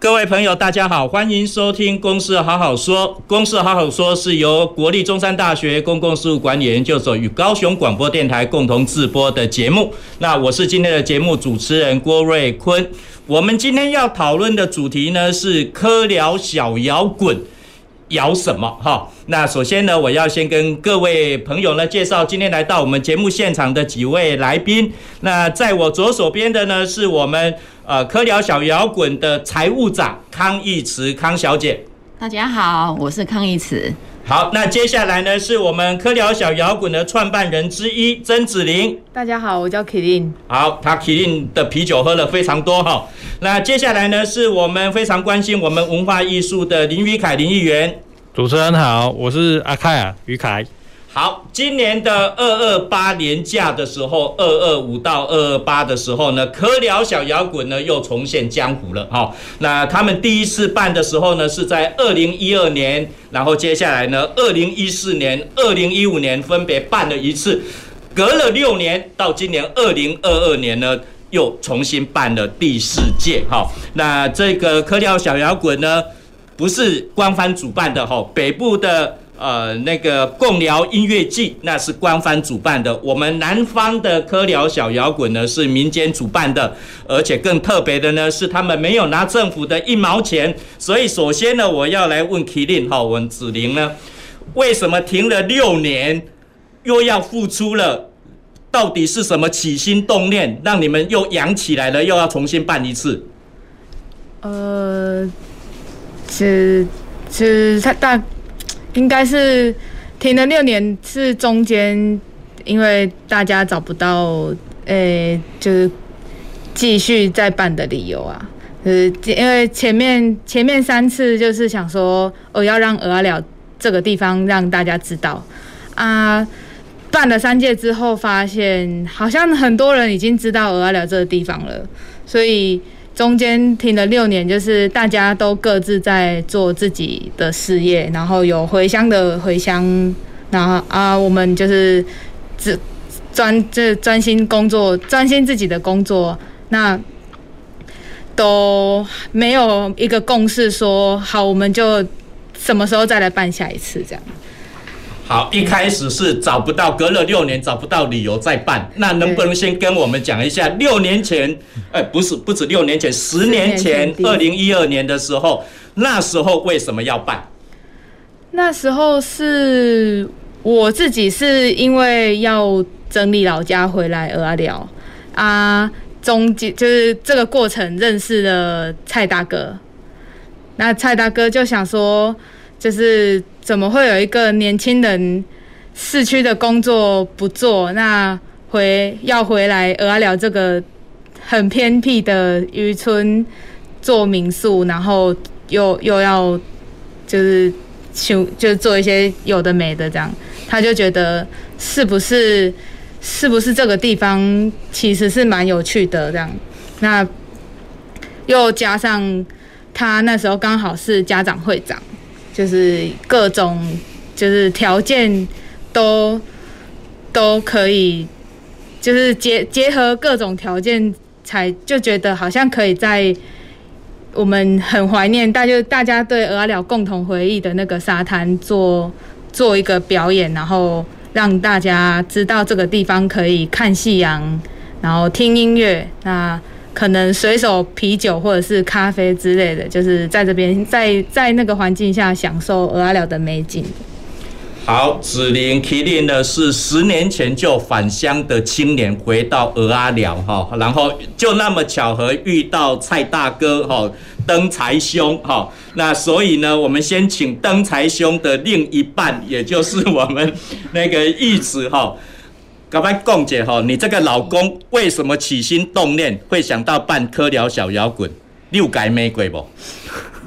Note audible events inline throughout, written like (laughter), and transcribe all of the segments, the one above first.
各位朋友，大家好，欢迎收听《公事好好说》。《公事好好说》是由国立中山大学公共事务管理研究所与高雄广播电台共同制播的节目。那我是今天的节目主持人郭瑞坤。我们今天要讨论的主题呢是科聊小摇滚。摇什么哈？那首先呢，我要先跟各位朋友呢介绍今天来到我们节目现场的几位来宾。那在我左手边的呢，是我们呃科聊小摇滚的财务长康义慈康小姐。大家好，我是康义慈。好，那接下来呢，是我们科聊小摇滚的创办人之一曾子玲。大家好，我叫 Kilin。好，他 Kilin 的啤酒喝了非常多哈。那接下来呢，是我们非常关心我们文化艺术的林于凯林议员。主持人好，我是阿凯啊，于凯。好，今年的二二八年假的时候，二二五到二二八的时候呢，科聊小摇滚呢又重现江湖了。好，那他们第一次办的时候呢，是在二零一二年，然后接下来呢，二零一四年、二零一五年分别办了一次，隔了六年，到今年二零二二年呢，又重新办了第四届。好，那这个科聊小摇滚呢，不是官方主办的。哈，北部的。呃，那个共聊音乐季那是官方主办的，我们南方的科聊小摇滚呢是民间主办的，而且更特别的呢是他们没有拿政府的一毛钱，所以首先呢我要来问 Kilin 哈，问子玲呢，为什么停了六年又要复出了？到底是什么起心动念让你们又养起来了，又要重新办一次？呃，是是他大。应该是停了六年，是中间因为大家找不到，诶、就是继续再办的理由啊。呃，因为前面前面三次就是想说，我要让蚵仔寮这个地方让大家知道啊。办了三届之后，发现好像很多人已经知道蚵仔寮这个地方了，所以。中间停了六年，就是大家都各自在做自己的事业，然后有回乡的回乡，然后啊，我们就是只专这专心工作，专心自己的工作，那都没有一个共识说好，我们就什么时候再来办下一次这样。好，一开始是找不到，隔了六年找不到理由再办。那能不能先跟我们讲一下，六年前，哎，不是，不止六年前，十年前，二零一二年的时候，那时候为什么要办？那时候是我自己是因为要整理老家回来蚵仔寮啊，中间就是这个过程认识了蔡大哥，那蔡大哥就想说，就是。怎么会有一个年轻人市区的工作不做，那回要回来蚵仔寮这个很偏僻的渔村做民宿，然后又又要就是就就做一些有的没的这样，他就觉得是不是是不是这个地方其实是蛮有趣的这样，那又加上他那时候刚好是家长会长。就是各种，就是条件都都可以，就是结结合各种条件，才就觉得好像可以在我们很怀念，大就大家对蚵仔寮共同回忆的那个沙滩做做一个表演，然后让大家知道这个地方可以看夕阳，然后听音乐，那。可能随手啤酒或者是咖啡之类的，就是在这边在在那个环境下享受蚵仔寮的美景。好，子玲 Kilin 呢是十年前就返乡的青年，回到蚵仔寮哈，然后就那么巧合遇到蔡大哥哈，登才兄哈，那所以呢，我们先请登才兄的另一半，也就是我们那个义子哈。赶快讲解哈，你这个老公为什么起心动念会想到办科聊小摇滚？六改玫瑰不？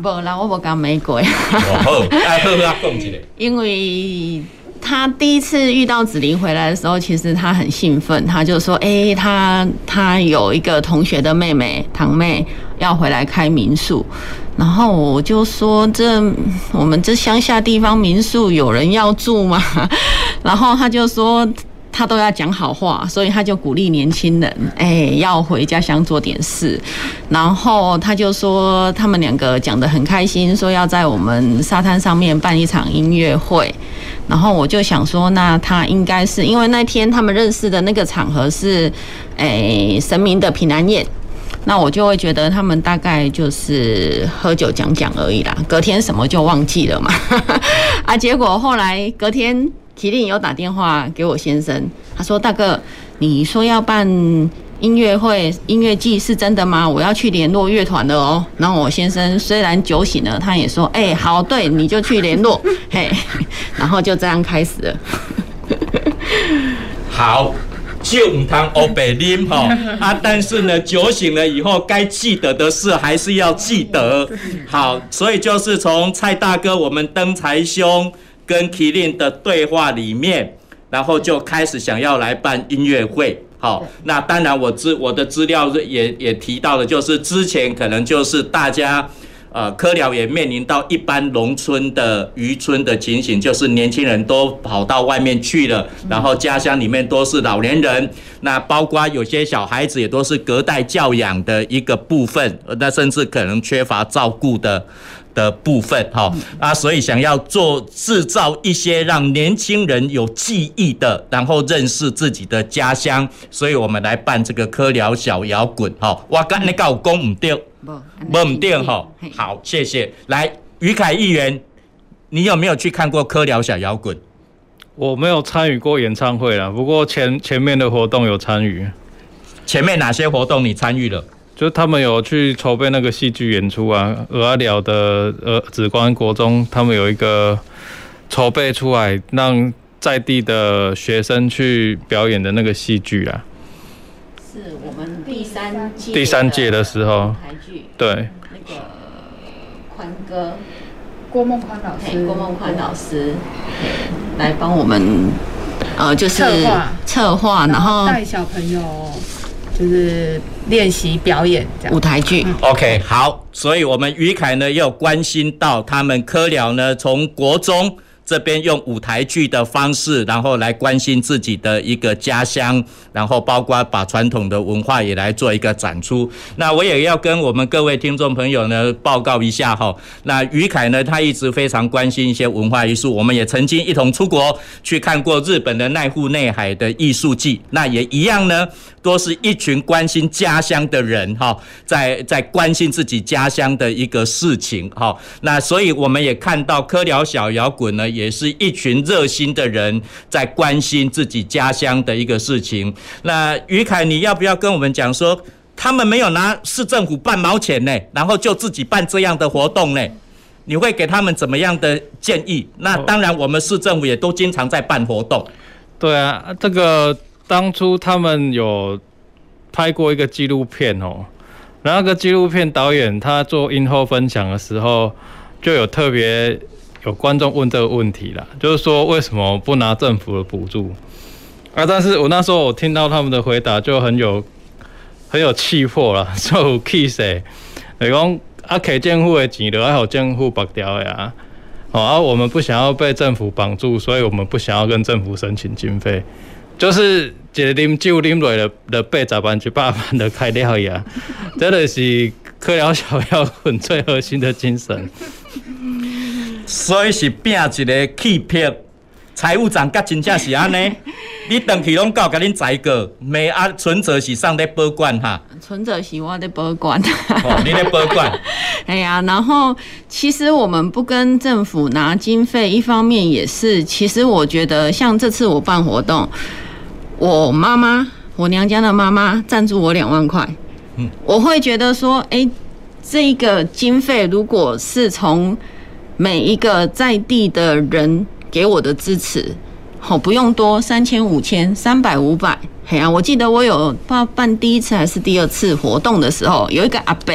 不啦，我不讲玫瑰。哦好，哎，好好啊，讲一个。因为他第一次遇到子玲回来的时候，其实他很兴奋，他就说：“哎、欸，他他有一个同学的妹妹堂妹要回来开民宿。”然后我就说：“这我们这乡下地方民宿有人要住吗？”然后他就说。他都要讲好话，所以他就鼓励年轻人，哎、要回家乡做点事。然后他就说，他们两个讲得很开心，说要在我们沙滩上面办一场音乐会。然后我就想说，那他应该是因为那天他们认识的那个场合是，哎、神明的平安夜。那我就会觉得他们大概就是喝酒讲讲而已啦。隔天什么就忘记了嘛。(laughs) 啊，结果后来隔天。麒麟有打电话给我先生，他说：“大哥，你说要办音乐会、音乐季是真的吗？我要去联络乐团了哦。”然后我先生虽然酒醒了，他也说：“哎、欸，好，对，你就去联络。”嘿，(laughs) 然后就这样开始了。(laughs) 好，酒唔通黑白啉哈 (laughs) 啊！但是呢，酒醒了以后，该记得的事还是要记得。好，所以就是从蔡大哥，我们登财兄。跟麒麟的对话里面，然后就开始想要来办音乐会。好，那当然我资我的资料也也提到了，就是之前可能就是大家呃科寮也面临到一般农村的渔村的情形，就是年轻人都跑到外面去了，然后家乡里面都是老年人，那包括有些小孩子也都是隔代教养的一个部分，那甚至可能缺乏照顾的。的部分，哈啊，所以想要做制造一些让年轻人有记忆的，然后认识自己的家乡，所以我们来办这个科聊小摇滚，哈，我刚才搞讲唔对，不唔对，哈，好，谢谢。来，于凯议员，你有没有去看过科聊小摇滚？我没有参与过演唱会啦，不过前前面的活动有参与。前面哪些活动你参与了？就他们有去筹备那个戏剧演出啊，鹅阿寮的呃紫光国中，他们有一个筹备出来，让在地的学生去表演的那个戏剧啊。是我们第三届第三届的时候，台剧对那个宽哥郭梦宽老师，郭梦宽老师来帮我们呃就是策划策划，然后带小朋友。就是练习表演这样，舞台剧。OK，好，所以我们于凯呢又关心到他们科寮呢，从国中。这边用舞台剧的方式，然后来关心自己的一个家乡，然后包括把传统的文化也来做一个展出。那我也要跟我们各位听众朋友呢报告一下哈。那于凯呢，他一直非常关心一些文化艺术。我们也曾经一同出国去看过日本的奈户内海的艺术季。那也一样呢，都是一群关心家乡的人哈，在在关心自己家乡的一个事情哈。那所以我们也看到科聊小摇滚呢。也是一群热心的人在关心自己家乡的一个事情。那于凯，你要不要跟我们讲说，他们没有拿市政府半毛钱呢，然后就自己办这样的活动呢？你会给他们怎么样的建议？那当然，我们市政府也都经常在办活动。对啊，这个当初他们有拍过一个纪录片哦，然后那个纪录片导演他做映后分享的时候，就有特别。有观众问这个问题啦，就是说为什么不拿政府的补助啊？但是我那时候我听到他们的回答就很有很有气魄了，(laughs) 就气死！你讲啊，给政府的钱就要政府拔掉呀！哦，啊，我们不想要被政府绑住，所以我们不想要跟政府申请经费，就是一个啉酒啉落了了八十万、一百万的开了呀！(laughs) 真的是蚵寮小药粉最核心的精神。所以是拼一个气魄，财务长甲真正是安尼。(laughs) 你登去拢搞甲恁宰过，没啊？存折是上在保管哈。存折是我在保管。哦，你在保管。(laughs) 哎呀，然后其实我们不跟政府拿经费，一方面也是，其实我觉得像这次我办活动，我妈妈，我娘家的妈妈赞助我两万块。嗯，我会觉得说，哎、欸，这个经费如果是从每一个在地的人给我的支持，好，不用多，三千、五千、三百、五百。嘿啊，我记得我有办办第一次还是第二次活动的时候，有一个阿伯，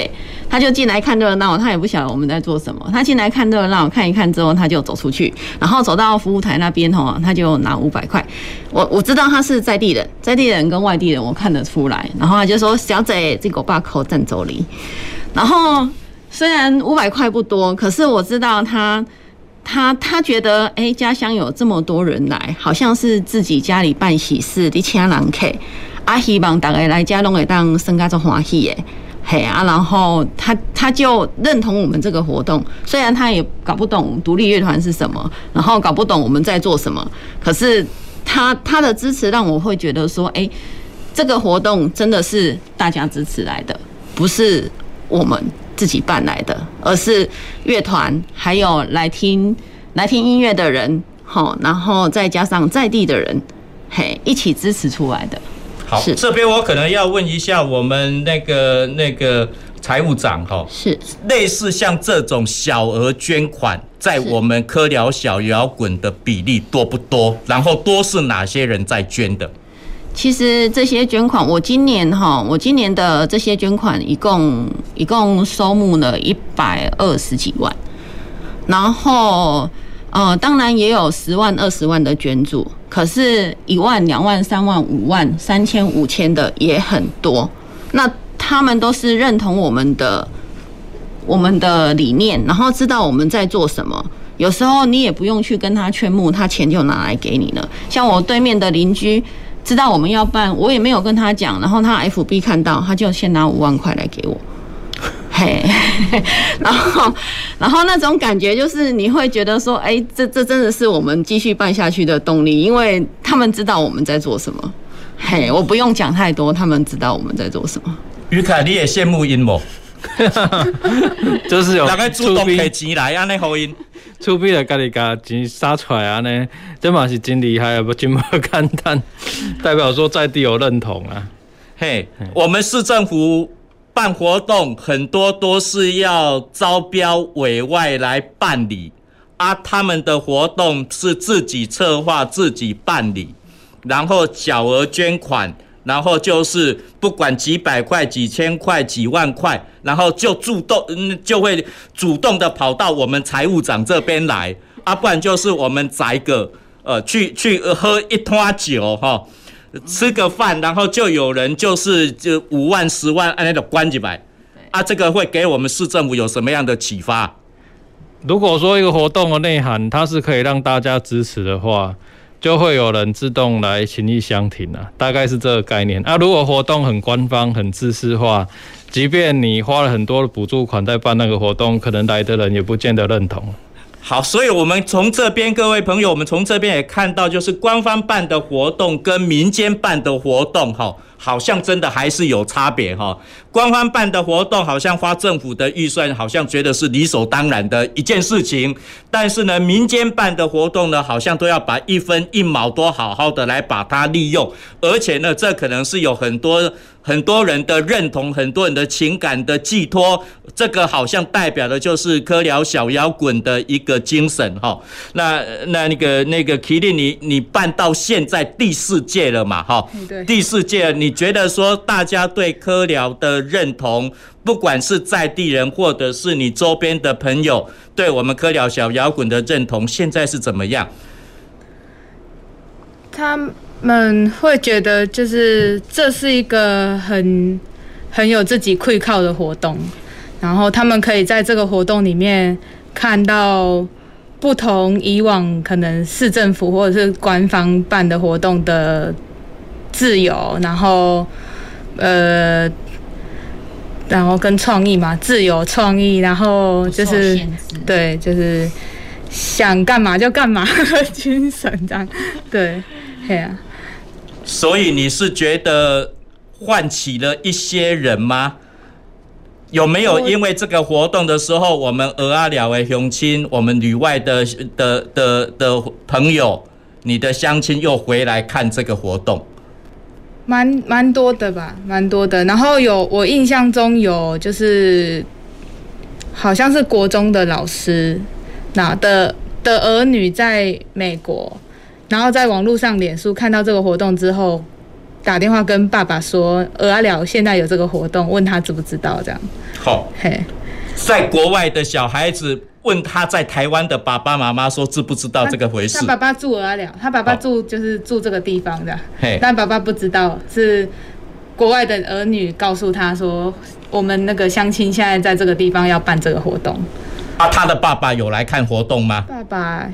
他就进来看热闹，他也不晓得我们在做什么。他进来看热闹，看一看之后，他就走出去，然后走到服务台那边吼，他就拿五百块。我我知道他是在地人，在地人跟外地人我看得出来。然后他就说：“小姐，这个把口站走离。”然后虽然五百块不多，可是我知道他。他他觉得，哎、家乡有这么多人来，好像是自己家里办喜事，你请人客，啊，希望大家来家拢会当生家做欢喜的，嘿啊，然后他他就认同我们这个活动，虽然他也搞不懂独立乐团是什么，然后搞不懂我们在做什么，可是他他的支持让我会觉得说，哎、这个活动真的是大家支持来的，不是我们。自己办来的，而是乐团还有来听来听音乐的人，好，然后再加上在地的人，嘿，一起支持出来的。好，是这边我可能要问一下我们那个那个财务长，哈，是类似像这种小额捐款，在我们科聊小摇滚的比例多不多？然后多是哪些人在捐的？其实这些捐款，我今年哈，我今年的这些捐款一共一共收募了一百二十几万，然后呃，当然也有十万、二十万的捐助，可是一万、两万、三万、五万、三千、五千的也很多。那他们都是认同我们的我们的理念，然后知道我们在做什么。有时候你也不用去跟他劝募，他钱就拿来给你了。像我对面的邻居。知道我们要办，我也没有跟他讲，然后他 FB 看到，他就先拿五万块来给我，嘿，(laughs) 然后，然后那种感觉就是你会觉得说，哎，这这真的是我们继续办下去的动力，因为他们知道我们在做什么，嘿，我不用讲太多，他们知道我们在做什么。于凯，你也羡慕因某，(laughs) 就是有大概主动给钱来安尼好因。厝边的家己家钱杀出来啊呢，这嘛是真厉害啊，不真不简单，代表说在地有认同啊。嘿，我们市政府办活动很多都是要招标委外来办理，啊，他们的活动是自己策划、自己办理，然后小额捐款。然后就是不管几百块、几千块、几万块，然后就主动，嗯，就会主动的跑到我们财务长这边来，啊，不然就是我们宅个，呃，去去喝一摊酒哈，吃个饭，然后就有人就是就五万、十万按那个关起来，啊，这个会给我们市政府有什么样的启发？如果说一个活动的内涵，它是可以让大家支持的话。就会有人自动来情义相挺了，大概是这个概念啊。如果活动很官方、很自私化，即便你花了很多的补助款在办那个活动，可能来的人也不见得认同。好，所以我们从这边各位朋友，我们从这边也看到，就是官方办的活动跟民间办的活动，哈。好像真的还是有差别哈，官方办的活动好像花政府的预算，好像觉得是理所当然的一件事情，但是呢，民间办的活动呢，好像都要把一分一毛都好好的来把它利用，而且呢，这可能是有很多。很多人的认同，很多人的情感的寄托，这个好像代表的就是科聊小摇滚的一个精神哈。那那那个那个麒麟，你你办到现在第四届了嘛哈？对，第四届，你你觉得说大家对科聊的认同，不管是在地人或者是你周边的朋友，对我们科聊小摇滚的认同，现在是怎么样？他。们会觉得，就是这是一个很很有自己愧靠的活动，然后他们可以在这个活动里面看到不同以往可能市政府或者是官方办的活动的自由，然后呃，然后跟创意嘛，自由创意，然后就是对，就是想干嘛就干嘛的 (laughs) 精神这样，对，对啊。所以你是觉得唤起了一些人吗？有没有因为这个活动的时候，我们俄阿寮的雄亲，我们旅外的的的的朋友，你的乡亲又回来看这个活动？蛮蛮多的吧，蛮多的。然后有我印象中有就是，好像是国中的老师，那的的儿女在美国。然后在网络上脸书看到这个活动之后，打电话跟爸爸说，蚵仔寮现在有这个活动，问他知不知道这样。好，嘿，在国外的小孩子问他在台湾的爸爸妈妈说知不知道这个回事？他爸爸住蚵仔寮，他爸爸住就是住这个地方的，嘿，但爸爸不知道是国外的儿女告诉他说，我们那个乡亲现在在这个地方要办这个活动。啊，他的爸爸有来看活动吗？爸爸。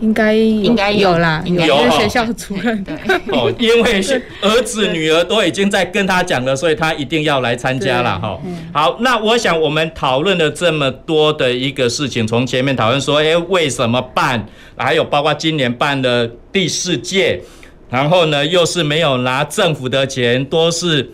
应该应该有啦，有，有学校主任的哦，因为儿子女儿都已经在跟他讲了，所以他一定要来参加了哈。好，那我想我们讨论了这么多的一个事情，从前面讨论说，哎，为什么办？还有包括今年办的第四届，然后呢，又是没有拿政府的钱，都是。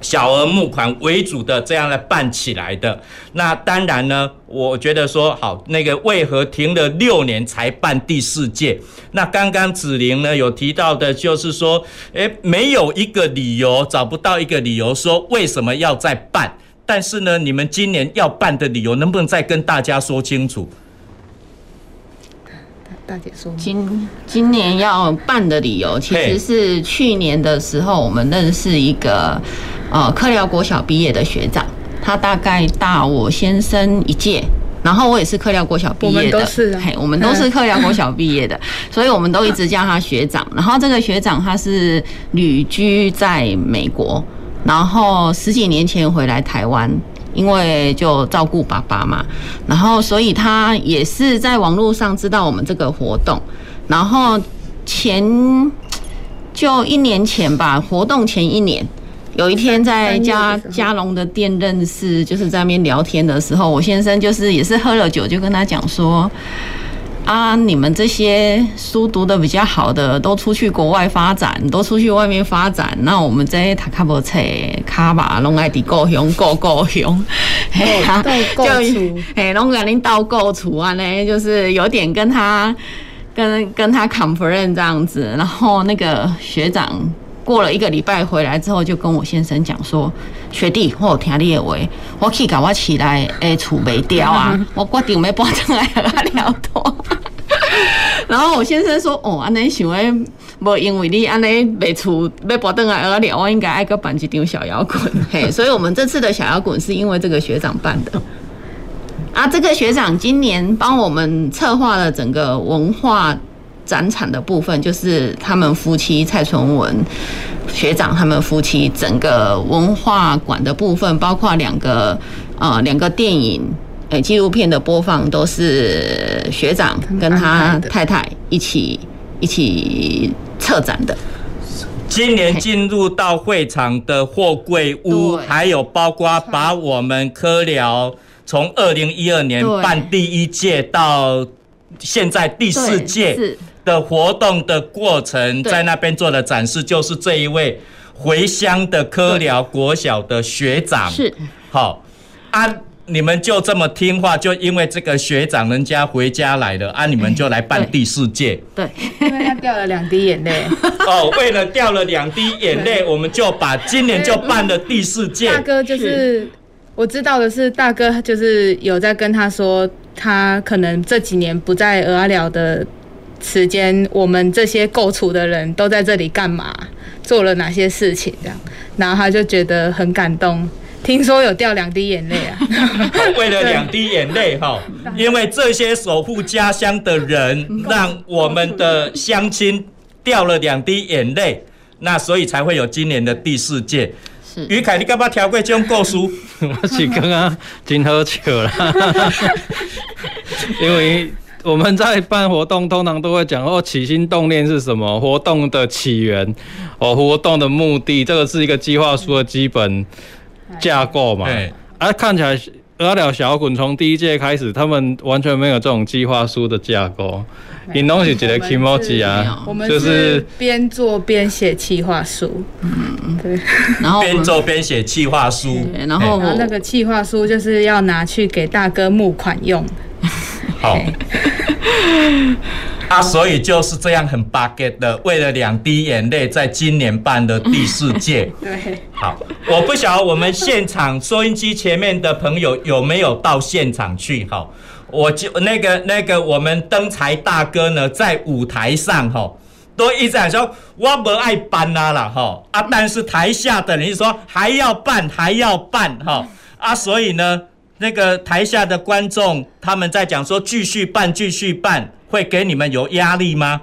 小额募款为主的这样来办起来的，那当然呢，我觉得说好，那个为何停了六年才办第四届？那刚刚子玲呢有提到的，就是说，诶，没有一个理由，找不到一个理由说为什么要再办。但是呢，你们今年要办的理由，能不能再跟大家说清楚？大姐说，今今年要办的理由，其实是去年的时候，我们认识一个呃科寮国小毕业的学长，他大概大我先生一届，然后我也是科寮国小毕业的，我们都是，嘿，我们都是科寮国小毕业的，(laughs) 所以我们都一直叫他学长。然后这个学长他是旅居在美国，然后十几年前回来台湾。因为就照顾爸爸嘛，然后所以他也是在网络上知道我们这个活动，然后前就一年前吧，活动前一年，有一天在家 (laughs) 家龙的店认识，就是在那边聊天的时候，我先生就是也是喝了酒，就跟他讲说。啊！你们这些书读的比较好的，都出去国外发展，都出去外面发展。那我们这些读较无册，卡吧拢爱伫故乡过故乡，(laughs) 嘿哈，就嘿拢甲恁斗故厝安尼，就是有点跟他跟跟他 conference 这样子。然后那个学长过了一个礼拜回来之后，就跟我先生讲说。学弟，我有听你的话，我去甲我起来诶，厝卖掉啊！(laughs) 我决定要搬进来和他聊多。然后我先生说：“哦，安尼想诶，无因为你安尼卖厝要搬进来和他聊，我应该爱个办一场小摇滚。(laughs) ”嘿，所以我们这次的小摇滚是因为这个学长办的。啊，这个学长今年帮我们策划了整个文化。展场的部分就是他们夫妻蔡淳文学长，他们夫妻整个文化馆的部分，包括两个呃两个电影诶纪录片的播放，都是学长跟他太太一起一起策展的。今年进入到会场的货柜屋，还有包括把我们科聊从二零一二年办第一届到现在第四届。的活动的过程，在那边做的展示，就是这一位回乡的科寮国小的学长。是，好啊，你们就这么听话，就因为这个学长人家回家来了啊，你们就来办第四届。(laughs) 对，因为他掉了两滴眼泪。(laughs) 哦，为了掉了两滴眼泪，我们就把今年就办了第四届。大哥就是我知道的是，大哥就是有在跟他说，他可能这几年不在俄阿寮的。时间，我们这些构筑的人都在这里干嘛？做了哪些事情？这样，然后他就觉得很感动。听说有掉两滴眼泪啊！(laughs) 为了两滴眼泪哈，因为这些守护家乡的人，让我们的乡亲掉了两滴眼泪，那所以才会有今年的第四届。是于凯，你干嘛调过这种故事？(laughs) 我是刚刚真好笑啦，(laughs) 因为。我们在办活动，通常都会讲哦，起心动念是什么？活动的起源，哦，活动的目的，这个是一个计划书的基本架构嘛。哎，啊，看起来阿了小滚从第一届开始，他们完全没有这种计划书的架构，你东西觉得 kimochi 啊，我们是边做边写计划书，嗯，对，然后边做边写计划书，然后那个计划书就是要拿去给大哥募款用。好，(laughs) 啊，所以就是这样很 bug 的，为了两滴眼泪，在今年办的第四届。(laughs) 对，好，我不晓得我们现场收音机前面的朋友有没有到现场去？哈，我就那个那个我们灯台大哥呢，在舞台上哈，都一直在说我不爱办啦啦哈啊，但是台下的人说还要办还要办哈啊，所以呢。那个台下的观众他们在讲说继续办继续办，会给你们有压力吗？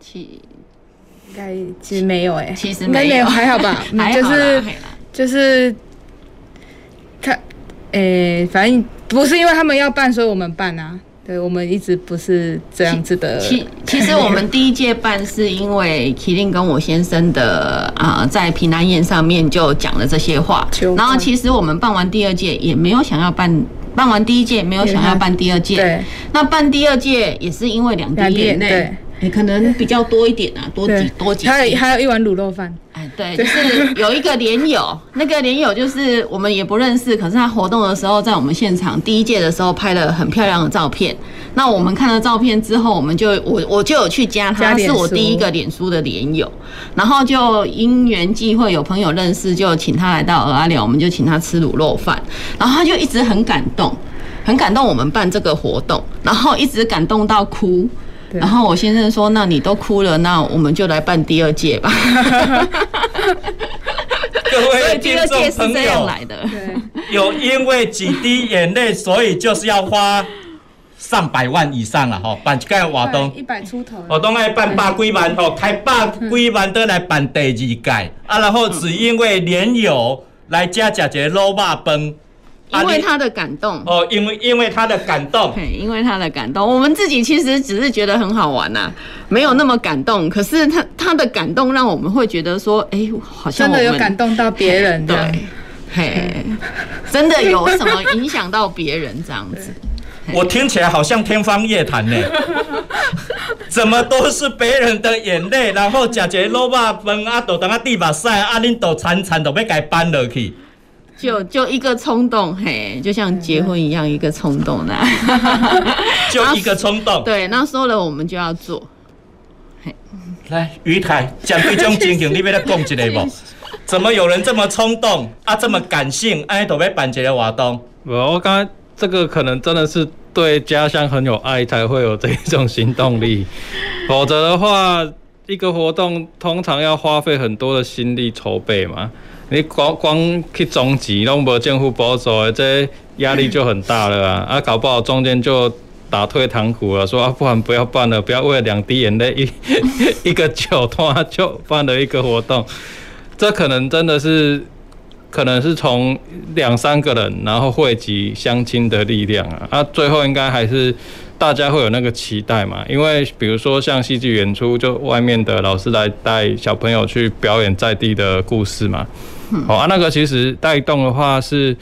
其应该其实没有哎，其实没有，还好吧，(laughs) 还好就是就是他诶、欸，反正不是因为他们要办，所以我们办啊。对，我们一直不是这样子的。其其实我们第一届办是因为麒麟跟我先生的啊、呃，在平安宴上面就讲了这些话。然后其实我们办完第二届也没有想要办，办完第一届也没有想要办第二届。对。那办第二届也是因为两滴眼泪。也可能比较多一点啊，多几多几。还有还有一碗卤肉饭。哎，对，就是有一个连友，那个连友就是我们也不认识，可是他活动的时候在我们现场第一届的时候拍了很漂亮的照片。那我们看了照片之后，我们就我我就有去加他，他是我第一个脸书的连友，然后就因缘际会有朋友认识，就请他来到鹅阿寮，我们就请他吃卤肉饭，然后他就一直很感动，很感动我们办这个活动，然后一直感动到哭。然后我先生说：“那你都哭了，那我们就来办第二届吧。(laughs) ”各位听众朋友，有因为几滴眼泪，所以就是要花上百万以上了哈，办这个活动。一百出头，活动爱办百几万吼，开百几万都来办第二届。啊，然后只因为年友来家食一个卤肉饭。因为他的感动哦，因为因为他的感动，对，因为他的感动，我们自己其实只是觉得很好玩呐、啊，没有那么感动。可是他他的感动让我们会觉得说，哎、欸，好像真的有感动到别人，对，嘿，真的有什么影响到别人这样子。(laughs) 我听起来好像天方夜谭呢，(laughs) 怎么都是别人的眼泪，然后吃一个卤肉饭啊，都等下地把晒啊，恁都惨惨都要给搬落去。就就一个冲动，嘿，就像结婚一样，一个冲动呢，(laughs) 就一个冲动。对，那说了我们就要做。嘿，来，于台讲这种情形，你要来讲一下不？怎么有人这么冲动啊？这么感性，哎，都要办这个活动？我刚才这个可能真的是对家乡很有爱，才会有这一种行动力。(laughs) 否则的话，一个活动通常要花费很多的心力筹备嘛。你光光去中集，拢无政府补助的，这压力就很大了啊！(laughs) 啊，搞不好中间就打退堂鼓了，说啊，不然不要办了，不要为了两滴眼泪一 (laughs) 一个酒托就办了一个活动，这可能真的是，可能是从两三个人，然后汇集相亲的力量啊！啊，最后应该还是大家会有那个期待嘛，因为比如说像戏剧演出，就外面的老师来带小朋友去表演在地的故事嘛。哦啊，那个其实带动的话是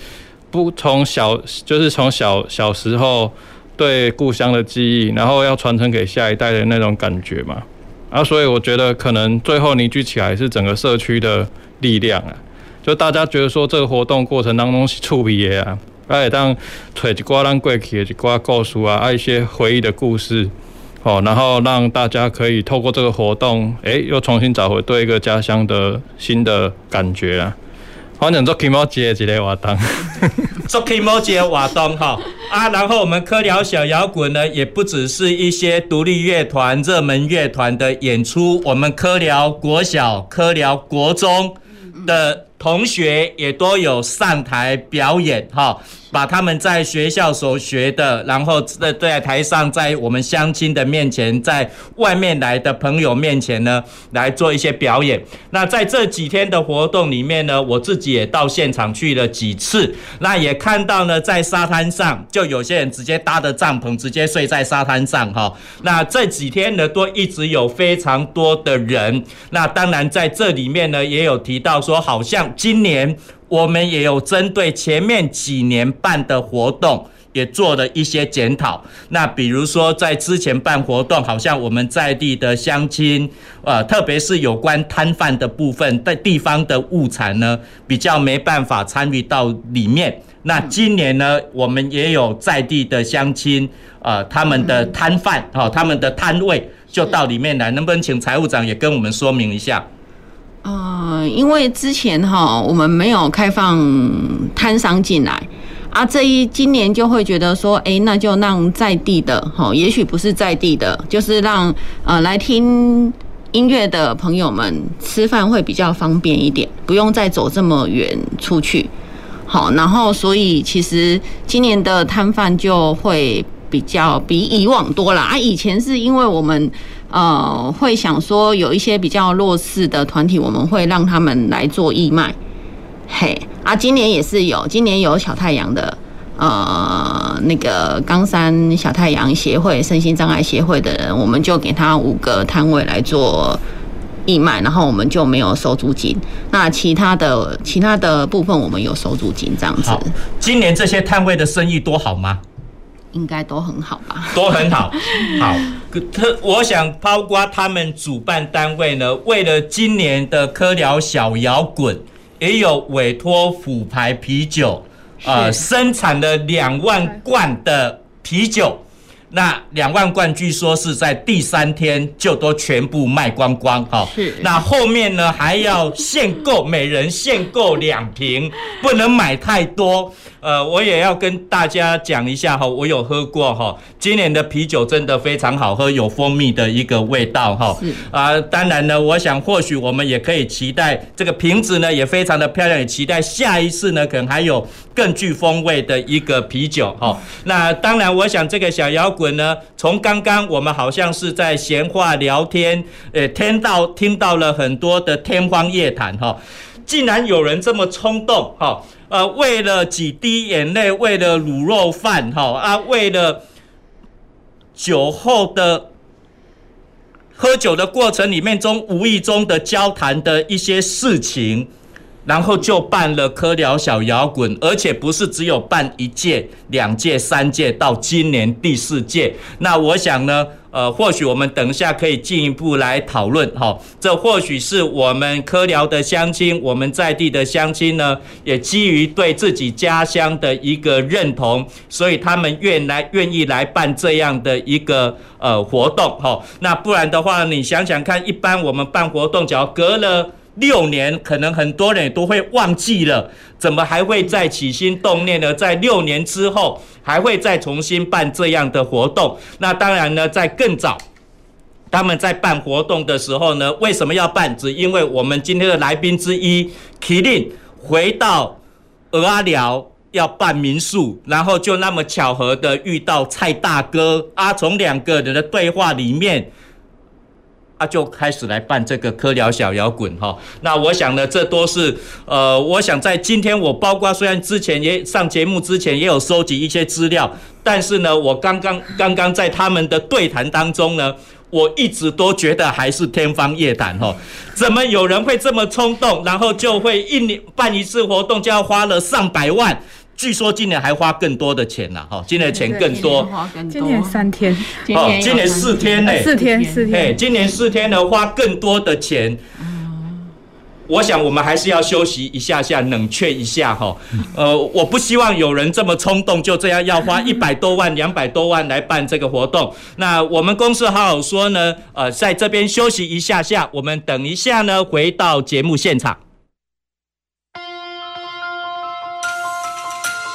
不从小，就是从小小时候对故乡的记忆，然后要传承给下一代的那种感觉嘛。啊，所以我觉得可能最后凝聚起来是整个社区的力量啊。就大家觉得说这个活动过程当中是触笔的啊，哎，当揣一挂咱过去的一挂故事啊，啊一些回忆的故事，哦，然后让大家可以透过这个活动，哎，又重新找回对一个家乡的新的感觉啊。反正做起毛节一个活动，(laughs) 做起毛节活动哈啊，然后我们科聊小摇滚呢，也不只是一些独立乐团、热门乐团的演出，我们科聊国小、科聊国中的同学也都有上台表演哈。把他们在学校所学的，然后在在台上，在我们乡亲的面前，在外面来的朋友面前呢，来做一些表演。那在这几天的活动里面呢，我自己也到现场去了几次，那也看到呢，在沙滩上就有些人直接搭的帐篷，直接睡在沙滩上哈。那这几天呢，都一直有非常多的人。那当然在这里面呢，也有提到说，好像今年。我们也有针对前面几年办的活动，也做了一些检讨。那比如说在之前办活动，好像我们在地的乡亲，呃，特别是有关摊贩的部分，在地方的物产呢，比较没办法参与到里面。那今年呢，我们也有在地的乡亲，呃，他们的摊贩，哈，他们的摊位就到里面来，能不能请财务长也跟我们说明一下？呃，因为之前哈，我们没有开放摊商进来，啊，这一今年就会觉得说，哎，那就让在地的哈，也许不是在地的，就是让呃来听音乐的朋友们吃饭会比较方便一点，不用再走这么远出去。好，然后所以其实今年的摊贩就会比较比以往多了啊，以前是因为我们。呃，会想说有一些比较弱势的团体，我们会让他们来做义卖。嘿，啊，今年也是有，今年有小太阳的，呃，那个冈山小太阳协会、身心障碍协会的人，我们就给他五个摊位来做义卖，然后我们就没有收租金。那其他的其他的部分，我们有收租金这样子。今年这些摊位的生意多好吗？应该都很好吧？都很好，好。特我想，包括他们主办单位呢，为了今年的科聊小摇滚，也有委托虎牌啤酒，呃，生产了两万罐的啤酒。那两万罐据说是在第三天就都全部卖光光，哈。是。那后面呢还要限购，每人限购两瓶，不能买太多。呃，我也要跟大家讲一下哈，我有喝过哈，今年的啤酒真的非常好喝，有蜂蜜的一个味道哈。是。啊，当然呢，我想或许我们也可以期待这个瓶子呢也非常的漂亮，也期待下一次呢可能还有更具风味的一个啤酒哈。那当然，我想这个小摇滚呢，从刚刚我们好像是在闲话聊天，呃，听到听到了很多的天方夜谭哈，竟然有人这么冲动哈。呃，为了几滴眼泪，为了卤肉饭，哈啊，为了酒后的喝酒的过程里面中无意中的交谈的一些事情，然后就办了科聊小摇滚，而且不是只有办一届、两届、三届，到今年第四届。那我想呢。呃，或许我们等一下可以进一步来讨论哈。这或许是我们科聊的乡亲，我们在地的乡亲呢，也基于对自己家乡的一个认同，所以他们愿来愿意来办这样的一个呃活动哈。那不然的话，你想想看，一般我们办活动，只要隔了。六年，可能很多人都会忘记了，怎么还会再起心动念呢？在六年之后，还会再重新办这样的活动？那当然呢，在更早，他们在办活动的时候呢，为什么要办？只因为我们今天的来宾之一麒麟回到蚵仔寮要办民宿，然后就那么巧合的遇到蔡大哥啊，从两个人的对话里面。他就开始来办这个科聊小摇滚哈，那我想呢，这都是呃，我想在今天我包括虽然之前也上节目之前也有收集一些资料，但是呢，我刚刚刚刚在他们的对谈当中呢，我一直都觉得还是天方夜谭哈，怎么有人会这么冲动，然后就会一年办一次活动就要花了上百万？据说今年还花更多的钱呐，哈，今年钱更多。今年三天，哦，今年四天呢，四天四天。今年四天呢，花更多的钱。我想我们还是要休息一下下，冷却一下哈。(laughs) 呃，我不希望有人这么冲动，就这样要花 (laughs) 一百多万、两百多万来办这个活动。那我们公司好好说呢，呃，在这边休息一下下，我们等一下呢，回到节目现场。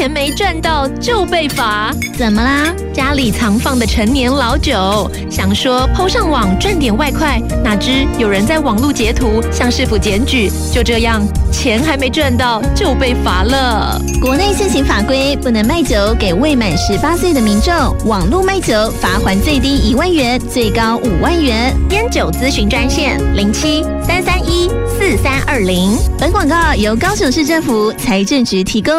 钱没。赚到就被罚，怎么啦？家里藏放的陈年老酒，想说 PO 上网赚点外快，哪知有人在网络截图向市府检举，就这样钱还没赚到就被罚了。国内现行法规不能卖酒给未满十八岁的民众，网络卖酒罚还最低一万元，最高五万元。烟酒咨询专线零七三三一四三二零。本广告由高雄市政府财政局提供。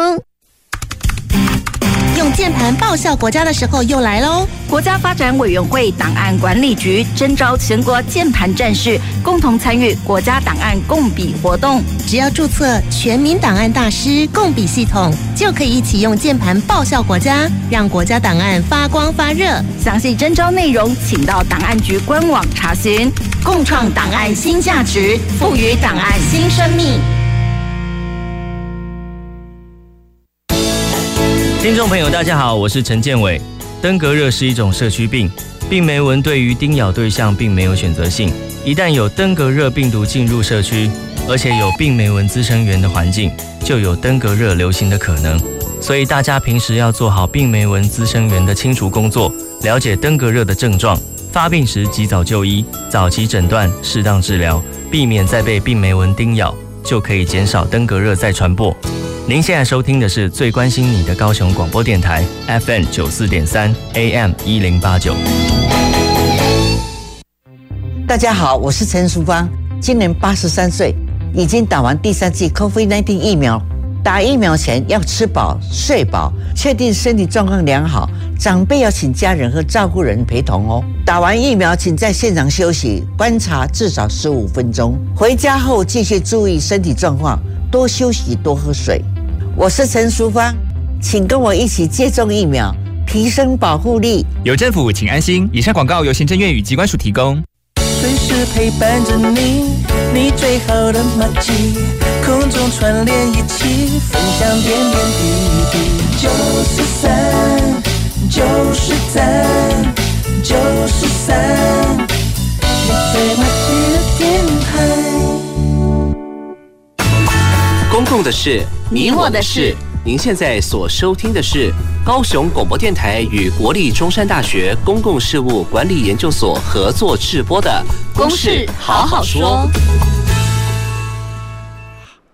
用键盘报效国家的时候又来喽！国家发展委员会档案管理局征召全国键盘战士，共同参与国家档案共笔活动。只要注册全民档案大师共笔系统，就可以一起用键盘报效国家，让国家档案发光发热。详细征招内容，请到档案局官网查询。共创档案新价值，赋予档案新生命。听众朋友，大家好，我是陈建伟。登革热是一种社区病，病媒蚊对于叮咬对象并没有选择性。一旦有登革热病毒进入社区，而且有病媒蚊滋生源的环境，就有登革热流行的可能。所以大家平时要做好病媒蚊滋生源的清除工作，了解登革热的症状，发病时及早就医，早期诊断，适当治疗，避免再被病媒蚊叮咬，就可以减少登革热再传播。您现在收听的是最关心你的高雄广播电台 FM 九四点三 AM 一零八九。大家好，我是陈淑芳，今年八十三岁，已经打完第三剂 COVID-19 疫苗。打疫苗前要吃饱睡饱，确定身体状况良好。长辈要请家人和照顾人陪同哦。打完疫苗，请在现场休息观察至少十五分钟。回家后继续注意身体状况，多休息，多喝水。我是陈淑芳，请跟我一起接种疫苗，提升保护力。有政府，请安心。以上广告由行政院与机关署提供。随时陪伴着你，你最好的马契，空中串联一起，分享点点滴滴。九十三，九十三，九十三，你最默契公共的事，你我的事。您现在所收听的是高雄广播电台与国立中山大学公共事务管理研究所合作制播的《公事好好说》。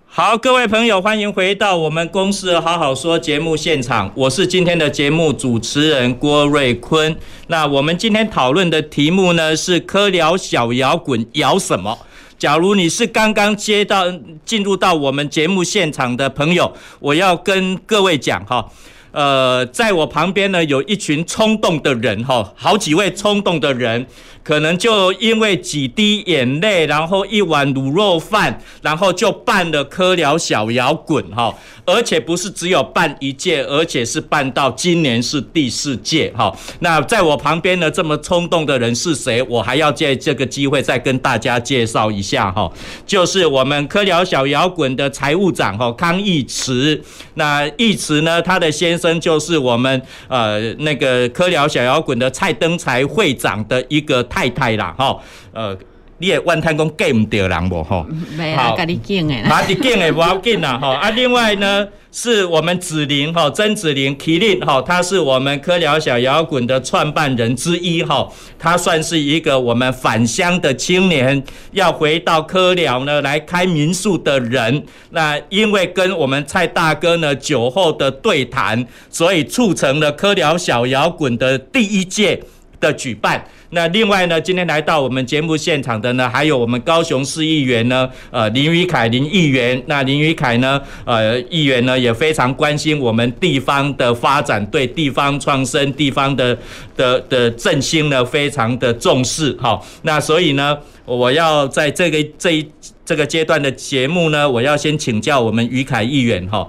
好，各位朋友，欢迎回到我们《公事好好说》节目现场，我是今天的节目主持人郭瑞坤。那我们今天讨论的题目呢是科聊小摇滚摇什么？假如你是刚刚接到进入到我们节目现场的朋友，我要跟各位讲哈，呃，在我旁边呢有一群冲动的人哈，好几位冲动的人。可能就因为几滴眼泪，然后一碗卤肉饭，然后就办了科聊小摇滚哈，而且不是只有办一届，而且是办到今年是第四届哈。那在我旁边呢，这么冲动的人是谁？我还要借这个机会再跟大家介绍一下哈，就是我们科聊小摇滚的财务长哈康义慈。那义慈呢，他的先生就是我们呃那个科聊小摇滚的蔡登才会长的一个。太太啦，哈，呃，你也万叹讲见唔到人无吼，没啊，家己见的，家己见的不要紧啦，吼，啊，另外呢，是我们子玲，吼，曾子玲，Kilin，哈，他是我们柯寮小摇滚的创办人之一，吼，他算是一个我们返乡的青年，要回到科寮呢来开民宿的人，那因为跟我们蔡大哥呢酒后的对谈，所以促成了科寮小摇滚的第一届的举办。那另外呢，今天来到我们节目现场的呢，还有我们高雄市议员呢，呃，林于凯林议员。那林于凯呢，呃，议员呢也非常关心我们地方的发展，对地方创生、地方的的的振兴呢，非常的重视。好，那所以呢，我要在这个这一这个阶段的节目呢，我要先请教我们于凯议员哈，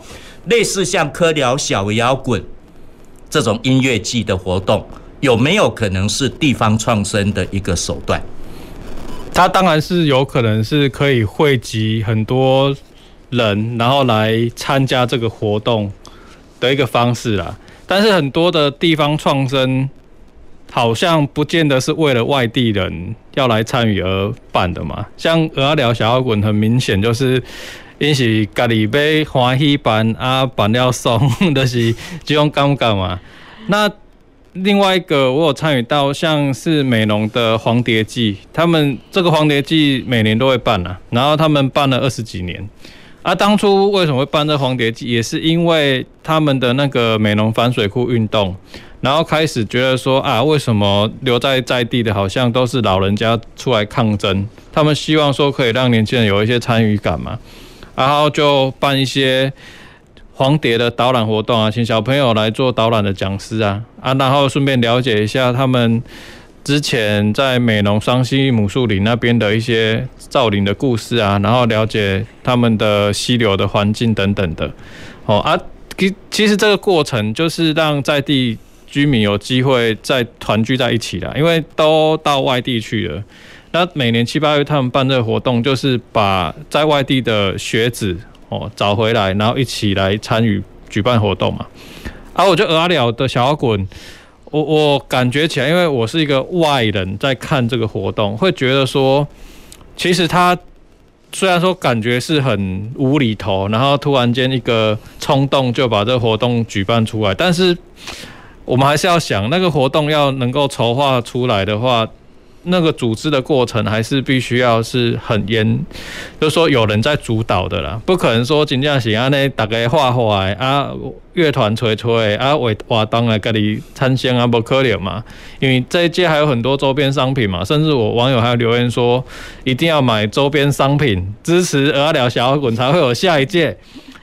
类似像科聊小摇滚这种音乐季的活动。有没有可能是地方创生的一个手段？它当然是有可能是可以汇集很多人，然后来参加这个活动的一个方式啦。但是很多的地方创生，好像不见得是为了外地人要来参与而办的嘛。像蚵仔寮小摇滚，很明显就是因是家里要欢喜办啊，办了送，(laughs) 就是这种感觉嘛。那另外一个我有参与到，像是美浓的黄蝶季，他们这个黄蝶季每年都会办啊，然后他们办了二十几年。啊，当初为什么会办这黄蝶季，也是因为他们的那个美浓反水库运动，然后开始觉得说啊，为什么留在在地的好像都是老人家出来抗争，他们希望说可以让年轻人有一些参与感嘛，然后就办一些。黄蝶的导览活动啊，请小朋友来做导览的讲师啊啊，然后顺便了解一下他们之前在美浓双溪母树林那边的一些造林的故事啊，然后了解他们的溪流的环境等等的。哦啊，其其实这个过程就是让在地居民有机会再团聚在一起了，因为都到外地去了。那每年七八月他们办这个活动，就是把在外地的学子。哦，找回来，然后一起来参与举办活动嘛。啊，我觉得阿廖的小摇滚，我我感觉起来，因为我是一个外人在看这个活动，会觉得说，其实他虽然说感觉是很无厘头，然后突然间一个冲动就把这个活动举办出来，但是我们还是要想，那个活动要能够筹划出来的话。那个组织的过程还是必须要是很严，就是说有人在主导的啦，不可能说真正是安尼大家画画啊，乐团吹吹啊，为活动来跟你参先啊，不可能嘛。因为这一届还有很多周边商品嘛，甚至我网友还有留言说，一定要买周边商品支持蚵仔寮小摇滚才会有下一届。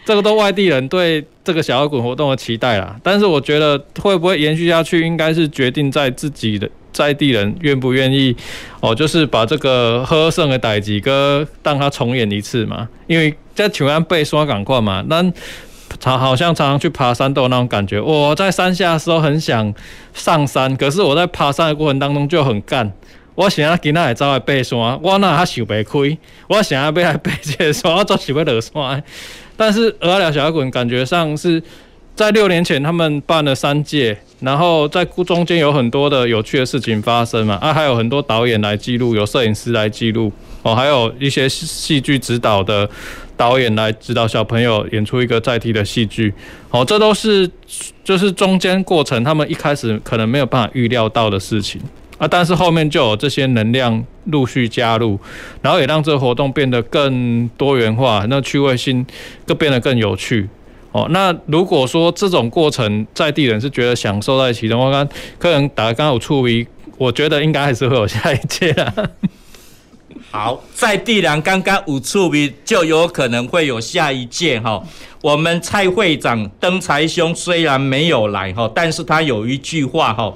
这个都外地人对这个小摇滚活动的期待啦，但是我觉得会不会延续下去，应该是决定在自己的。在地人愿不愿意哦？就是把这个喝剩的代志歌让他重演一次嘛？因为在台湾被刷赶快嘛，那常好像常常去爬山都有那种感觉。我在山下的时候很想上山，可是我在爬山的过程当中就很干。我想要今仔来走来爬山，我那还想不开。我想要要来爬这个山，我总是要落山。但是蚵仔寮小摇滚感觉上是。在六年前，他们办了三届，然后在中间有很多的有趣的事情发生嘛，啊，还有很多导演来记录，有摄影师来记录，哦，还有一些戏剧指导的导演来指导小朋友演出一个在地的戏剧，哦，这都是就是中间过程，他们一开始可能没有办法预料到的事情啊，但是后面就有这些能量陆续加入，然后也让这个活动变得更多元化，那趣味性更变得更有趣。哦，那如果说这种过程在地人是觉得享受在其中，我刚可能打刚刚有触笔，我觉得应该还是会有下一届啊。好，在地人刚刚有触笔，就有可能会有下一届哈。我们蔡会长登财兄虽然没有来哈，但是他有一句话哈。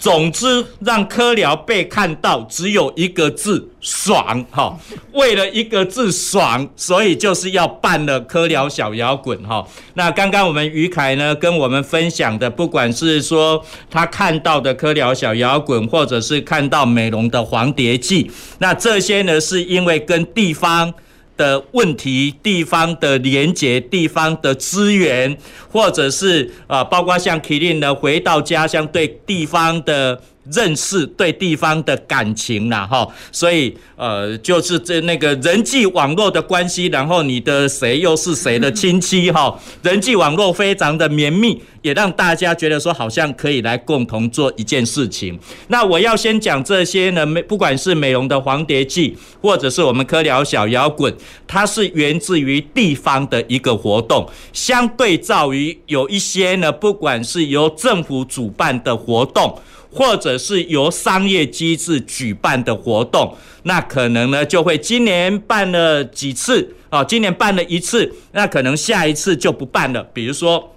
总之，让蚵寮被看到，只有一个字：爽！哈，为了一个字“爽”，所以就是要办了蚵寮小摇滚。哈，那刚刚我们于凯呢跟我们分享的，不管是说他看到的蚵寮小摇滚，或者是看到美容的黄蝶记，那这些呢是因为跟地方。的问题，地方的连结，地方的资源，或者是啊，包括像 Killing 呢，回到家乡对地方的。认识对地方的感情啦，哈，所以呃，就是这那个人际网络的关系，然后你的谁又是谁的亲戚哈，人际网络非常的绵密，也让大家觉得说好像可以来共同做一件事情。那我要先讲这些呢，美不管是美容的黄蝶记，或者是我们蚵寮小摇滚，它是源自于地方的一个活动，相对照于有一些呢，不管是由政府主办的活动。或者是由商业机制举办的活动，那可能呢就会今年办了几次啊，今年办了一次，那可能下一次就不办了。比如说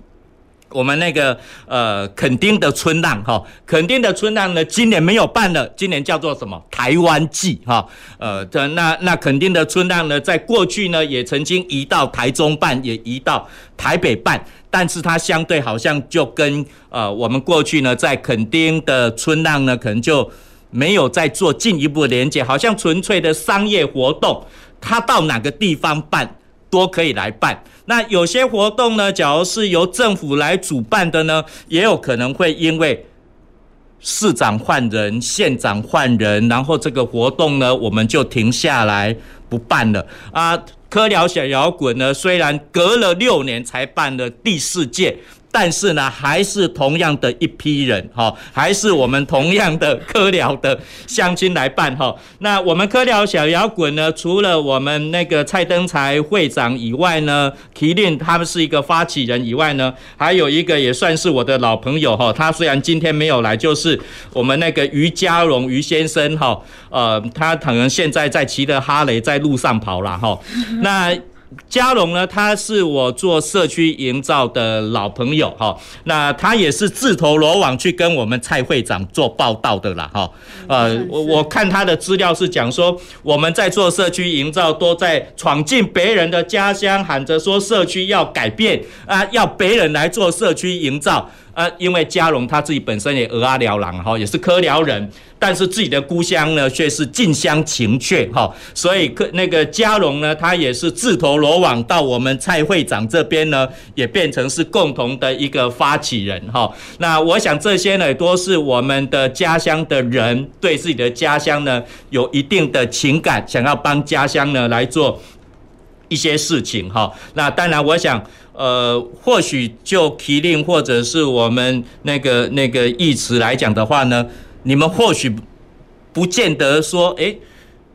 我们那个呃垦丁的春浪哈，垦丁的春浪呢今年没有办了，今年叫做什么台湾季哈，呃，那那垦丁的春浪呢，在过去呢也曾经移到台中办，也移到台北办。但是它相对好像就跟呃我们过去呢在垦丁的春浪呢，可能就没有再做进一步的连接，好像纯粹的商业活动，它到哪个地方办都可以来办。那有些活动呢，假如是由政府来主办的呢，也有可能会因为市长换人，县长换人，然后这个活动呢，我们就停下来不办了啊。科聊小摇滚呢，虽然隔了六年才办了第四届。但是呢，还是同样的一批人哈，还是我们同样的科聊的乡亲来办哈。那我们科聊小摇滚呢，除了我们那个蔡登才会长以外呢，麒麟他们是一个发起人以外呢，还有一个也算是我的老朋友哈。他虽然今天没有来，就是我们那个于家荣于先生哈，呃，他可能现在在骑着哈雷在路上跑了哈。(laughs) 那。嘉龙呢，他是我做社区营造的老朋友哈，那他也是自投罗网去跟我们蔡会长做报道的啦哈。呃，我我看他的资料是讲说，我们在做社区营造，都在闯进别人的家乡，喊着说社区要改变啊，要别人来做社区营造。呃，因为嘉荣他自己本身也蚵仔寮人哈，也是科寮人，但是自己的故乡呢却是近乡情怯哈，所以科那个嘉荣呢，他也是自投罗网到我们蔡会长这边呢，也变成是共同的一个发起人哈。那我想这些呢，都是我们的家乡的人对自己的家乡呢有一定的情感，想要帮家乡呢来做一些事情哈。那当然，我想。呃，或许就提令或者是我们那个那个义词来讲的话呢，你们或许不见得说，诶。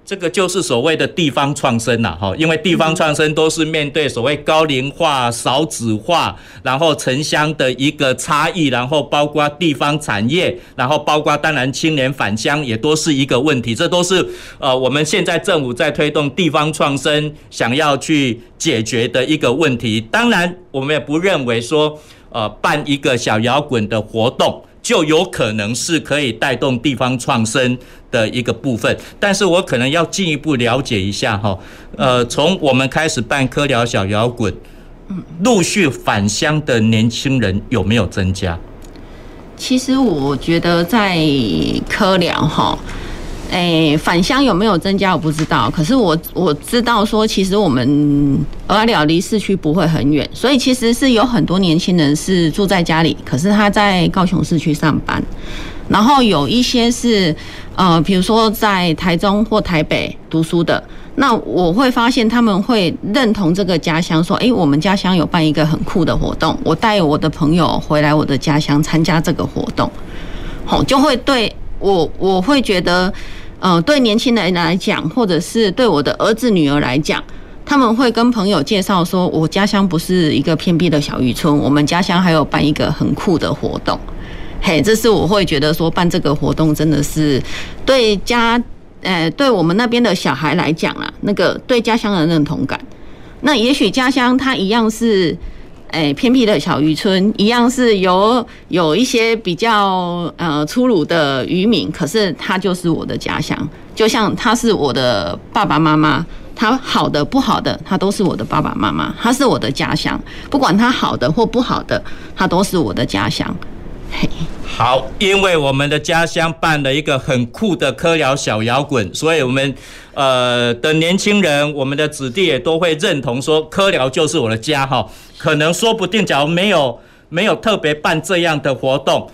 这个就是所谓的地方创生呐，哈，因为地方创生都是面对所谓高龄化、少子化，然后城乡的一个差异，然后包括地方产业，然后包括当然青年返乡也都是一个问题，这都是呃我们现在政府在推动地方创生想要去解决的一个问题。当然，我们也不认为说呃办一个小摇滚的活动。就有可能是可以带动地方创生的一个部分，但是我可能要进一步了解一下哈，呃，从我们开始办科聊小摇滚，陆续返乡的年轻人有没有增加？其实我觉得在科聊哈。诶、返乡有没有增加？我不知道。可是我我知道说，其实我们蚵仔寮离市区不会很远，所以其实是有很多年轻人是住在家里，可是他在高雄市区上班。然后有一些是呃，比如说在台中或台北读书的，那我会发现他们会认同这个家乡，说，诶、我们家乡有办一个很酷的活动，我带我的朋友回来我的家乡参加这个活动，好，就会对。我我会觉得，呃，对年轻人来讲，或者是对我的儿子女儿来讲，他们会跟朋友介绍说，我家乡不是一个偏僻的小渔村，我们家乡还有办一个很酷的活动。嘿，这是我会觉得说办这个活动真的是对家，呃，对我们那边的小孩来讲啊，那个对家乡的认同感。那也许家乡它一样是。哎，偏僻的小渔村一样是有有一些比较呃粗鲁的渔民，可是他就是我的家乡，就像他是我的爸爸妈妈，他好的不好的，他都是我的爸爸妈妈，他是我的家乡，不管他好的或不好的，他都是我的家乡。好，因为我们的家乡办了一个很酷的科聊小摇滚，所以我们呃的年轻人，我们的子弟也都会认同说，科聊就是我的家哈。可能说不定，假如没有没有特别办这样的活动。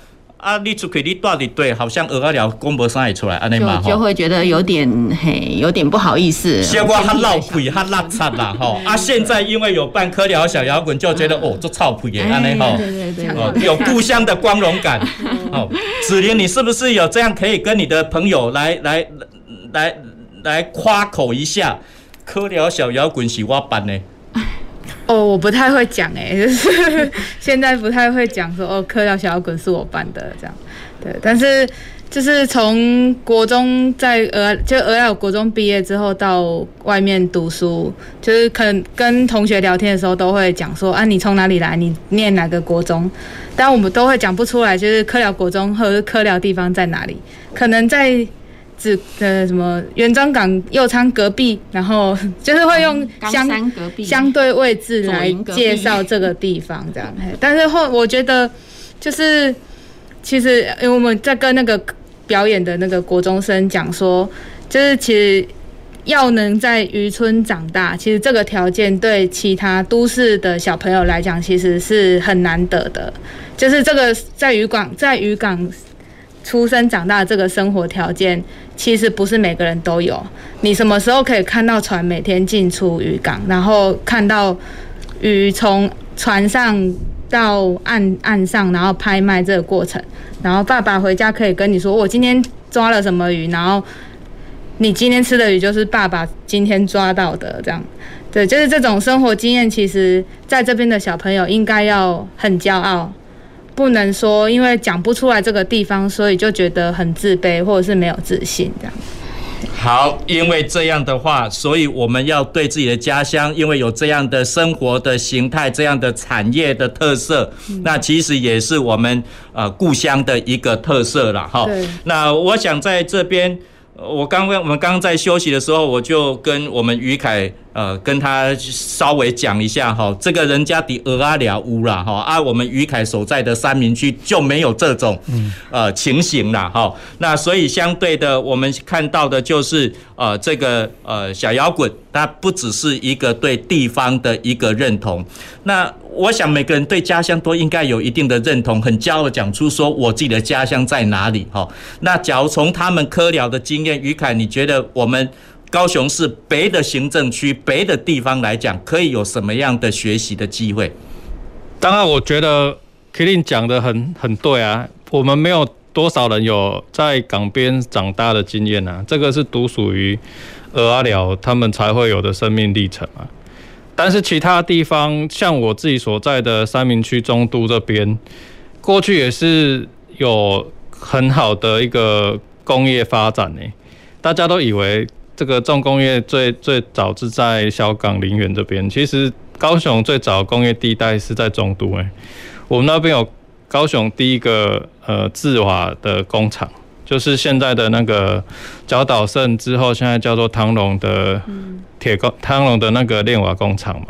啊，你出去你到底对，好像蚵仔寮公婆上也出来，安尼嘛就会觉得有点嘿，有点不好意思。先我他闹鬼，他拉碴啦吼。(laughs) 啊，现在因为有办科聊小摇滚，就觉得哦，这臭屁耶，安尼吼。对对对。哦，有故乡的光荣感。(laughs) 哦，子林，你是不是有这样可以跟你的朋友来来来来夸口一下？科聊小摇滚是我办的。(laughs) 哦，我不太会讲哎，(laughs) 就是现在不太会讲说哦，科聊小摇滚是我办的这样，对，但是就是从国中在俄就蚵仔寮国中毕业之后到外面读书，就是可能跟同学聊天的时候都会讲说啊，你从哪里来？你念哪个国中？但我们都会讲不出来，就是科聊国中和科聊地方在哪里？可能在。是呃什么原庄港右仓隔壁，然后 (laughs) 就是会用相相对位置来介绍这个地方这样。但是后我觉得就是其实因为我们在跟那个表演的那个国中生讲说，就是其实要能在渔村长大，其实这个条件对其他都市的小朋友来讲，其实是很难得的。就是这个在渔港在渔港。出生长大这个生活条件，其实不是每个人都有。你什么时候可以看到船每天进出渔港，然后看到鱼从船上到岸岸上，然后拍卖这个过程，然后爸爸回家可以跟你说，我今天抓了什么鱼，然后你今天吃的鱼就是爸爸今天抓到的，这样。对，就是这种生活经验，其实在这边的小朋友应该要很骄傲。不能说因为讲不出来这个地方，所以就觉得很自卑或者是没有自信这样。好，因为这样的话，所以我们要对自己的家乡，因为有这样的生活的形态、这样的产业的特色，嗯、那其实也是我们呃故乡的一个特色了哈。那我想在这边，我刚刚我们刚刚在休息的时候，我就跟我们于凯。呃，跟他稍微讲一下哈，这个人家的俄阿寮屋啦哈，啊，我们于凯所在的三民区就没有这种呃情形啦哈。那所以相对的，我们看到的就是呃这个呃小摇滚，它不只是一个对地方的一个认同。那我想每个人对家乡都应该有一定的认同，很骄傲讲出说我自己的家乡在哪里哈。那假如从他们科寮的经验，于凯，你觉得我们？高雄市别的行政区、别的地方来讲，可以有什么样的学习的机会？当然，我觉得 Killing 讲得很很对啊。我们没有多少人有在港边长大的经验啊，这个是独属于蚵仔寮他们才会有的生命历程啊。但是其他地方，像我自己所在的三民区中都这边，过去也是有很好的一个工业发展呢。大家都以为。这个重工业最最早是在小港林园这边，其实高雄最早工业地带是在中都诶，我们那边有高雄第一个呃制瓦的工厂，就是现在的那个角岛胜之后，现在叫做汤龙的铁工汤龙的那个炼瓦工厂嘛。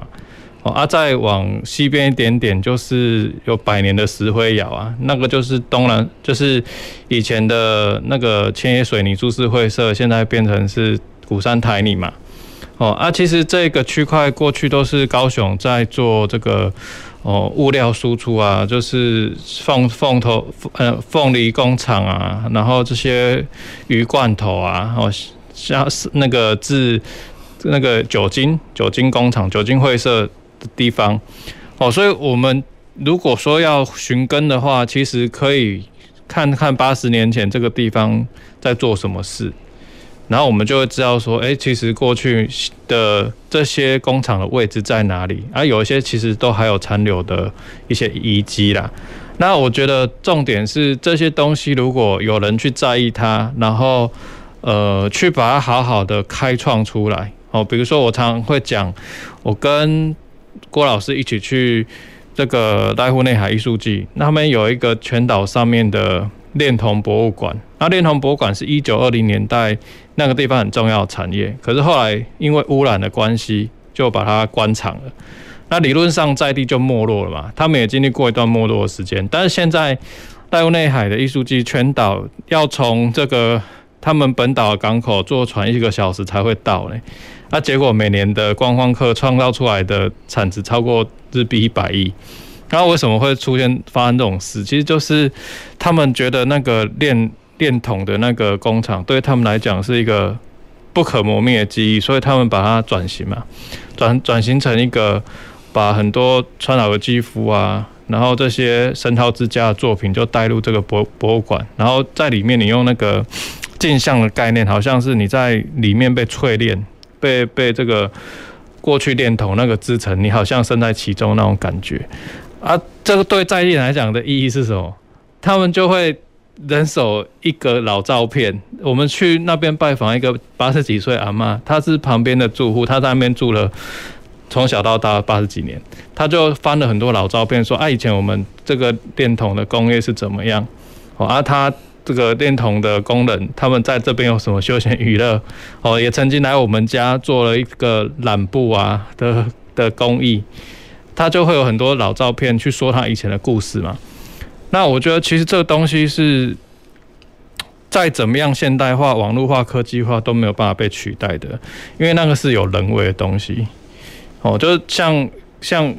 哦啊，再往西边一点点，就是有百年的石灰窑啊，那个就是东南，就是以前的那个千叶水泥株式会社，现在变成是。鼓山台泥嘛，哦啊，其实这个区块过去都是高雄在做这个哦物料输出啊，就是凤凤头呃凤梨工厂啊，然后这些鱼罐头啊，哦像是那个制那个酒精酒精工厂、酒精会社的地方，哦，所以我们如果说要寻根的话，其实可以看看八十年前这个地方在做什么事。然后我们就会知道说，哎，其实过去的这些工厂的位置在哪里？啊，有一些其实都还有残留的一些遗迹啦。那我觉得重点是这些东西，如果有人去在意它，然后呃，去把它好好的开创出来。哦，比如说我常常会讲，我跟郭老师一起去这个濑户内海艺术季，那边有一个全岛上面的恋童博物馆。那恋童博物馆是一九二零年代。那个地方很重要的产业，可是后来因为污染的关系，就把它关厂了。那理论上在地就没落了嘛，他们也经历过一段没落的时间。但是现在濑户内海的艺术季全岛要从这个他们本岛的港口坐船一个小时才会到嘞。那结果每年的观光客创造出来的产值超过日币一百亿。然后为什么会出现发生这种事？其实就是他们觉得那个链。电筒的那个工厂对他们来讲是一个不可磨灭的记忆，所以他们把它转型嘛，转转型成一个把很多川岛的肌肤啊，然后这些生涛之家的作品就带入这个博博物馆，然后在里面你用那个镜像的概念，好像是你在里面被淬炼，被被这个过去电筒那个支撑，你好像身在其中那种感觉啊。这个对在地人来讲的意义是什么？他们就会。人手一个老照片，我们去那边拜访一个八十几岁阿嬷，她是旁边的住户，她在那边住了从小到大八十几年，她就翻了很多老照片，说啊，以前我们这个电筒的工业是怎么样？哦，啊，她这个电筒的工人，他们在这边有什么休闲娱乐？哦，也曾经来我们家做了一个染布啊的的工艺，他就会有很多老照片去说他以前的故事嘛。那我觉得，其实这个东西是再怎么样现代化、网络化、科技化都没有办法被取代的，因为那个是有人为的东西。哦，就是像像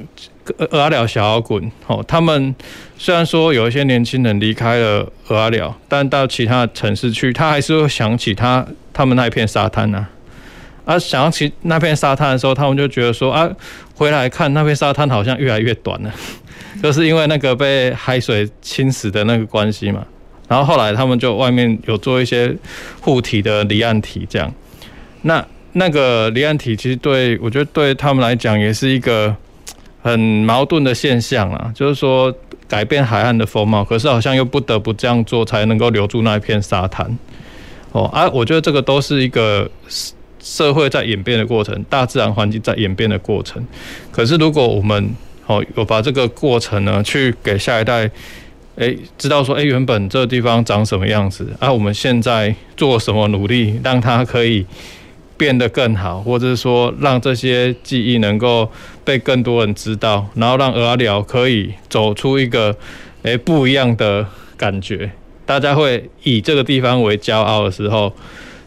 蚵仔寮小摇滚，哦，他们虽然说有一些年轻人离开了蚵仔寮，但到其他城市去，他还是会想起他他们那一片沙滩呐。啊，想起那片沙滩的时候，他们就觉得说啊，回来看那片沙滩好像越来越短了，就是因为那个被海水侵蚀的那个关系嘛。然后后来他们就外面有做一些护体的离岸体，这样。那那个离岸体其实对我觉得对他们来讲也是一个很矛盾的现象啊，就是说改变海岸的风貌，可是好像又不得不这样做才能够留住那一片沙滩。哦啊，我觉得这个都是一个。社会在演变的过程，大自然环境在演变的过程。可是，如果我们哦我把这个过程呢，去给下一代，诶知道说，诶原本这个地方长什么样子啊？我们现在做什么努力，让它可以变得更好，或者是说，让这些记忆能够被更多人知道，然后让蚵仔寮可以走出一个诶不一样的感觉，大家会以这个地方为骄傲的时候。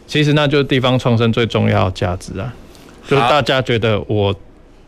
其实那就是地方创生最重要的价值啊，就是大家觉得我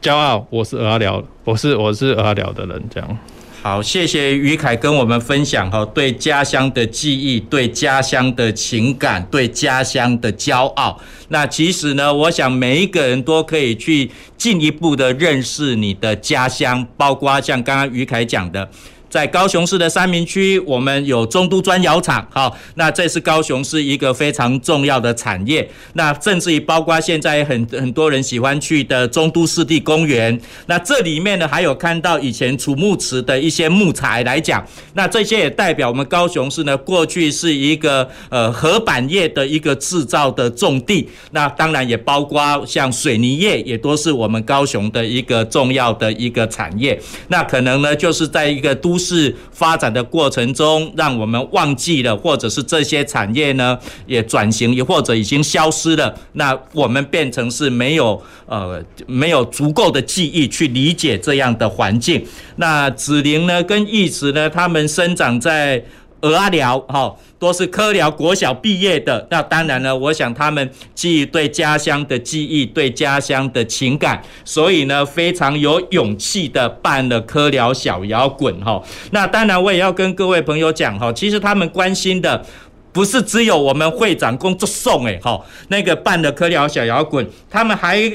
骄傲，我是蚵仔寮，我是我是蚵仔寮的人，这样。好，谢谢于凯跟我们分享哈，对家乡的记忆，对家乡的情感，对家乡的骄傲。那其实呢，我想每一个人都可以去进一步的认识你的家乡，包括像刚刚于凯讲的。在高雄市的三民区，我们有中都砖窑厂，好，那这是高雄市一个非常重要的产业。那甚至于包括现在很很多人喜欢去的中都湿地公园，那这里面呢还有看到以前楚木池的一些木材来讲，那这些也代表我们高雄市呢过去是一个呃合板业的一个制造的重地。那当然也包括像水泥业，也都是我们高雄的一个重要的一个产业。那可能呢就是在一个都是发展的过程中，让我们忘记了，或者是这些产业呢也转型，也或者已经消失了。那我们变成是没有呃没有足够的记忆去理解这样的环境。那紫菱呢跟义子呢，他们生长在。鹅阿寮哈，都是科寮国小毕业的。那当然呢，我想他们基于对家乡的记忆，对家乡的情感，所以呢，非常有勇气的办了科寮小摇滚哈。那当然，我也要跟各位朋友讲哈，其实他们关心的不是只有我们会长工作送诶哈，那个办的科聊小摇滚，他们还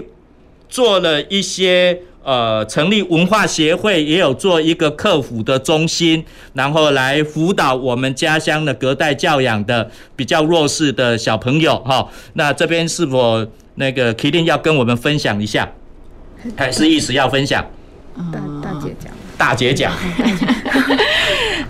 做了一些。呃，成立文化协会也有做一个客服的中心，然后来辅导我们家乡的隔代教养的比较弱势的小朋友哈。那这边是否那个麒麟要跟我们分享一下，(laughs) 还是意思要分享？大大姐讲。大姐讲。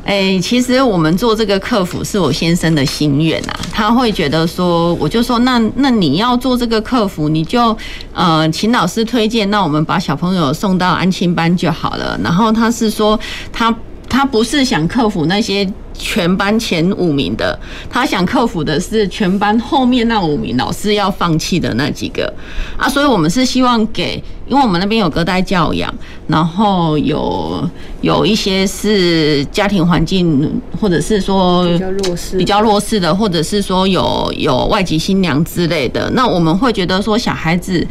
哎，其实我们做这个客服是我先生的心愿呐，他会觉得说，我就说，那那你要做这个客服，你就呃请老师推荐，那我们把小朋友送到安亲班就好了。然后他是说，他他不是想克服那些。全班前五名的，他想克服的是全班后面那五名老师要放弃的那几个啊，所以我们是希望给，因为我们那边有隔代教养，然后有有一些是家庭环境或者是说比较弱势、比较弱势的，或者是说有有外籍新娘之类的，那我们会觉得说小孩子。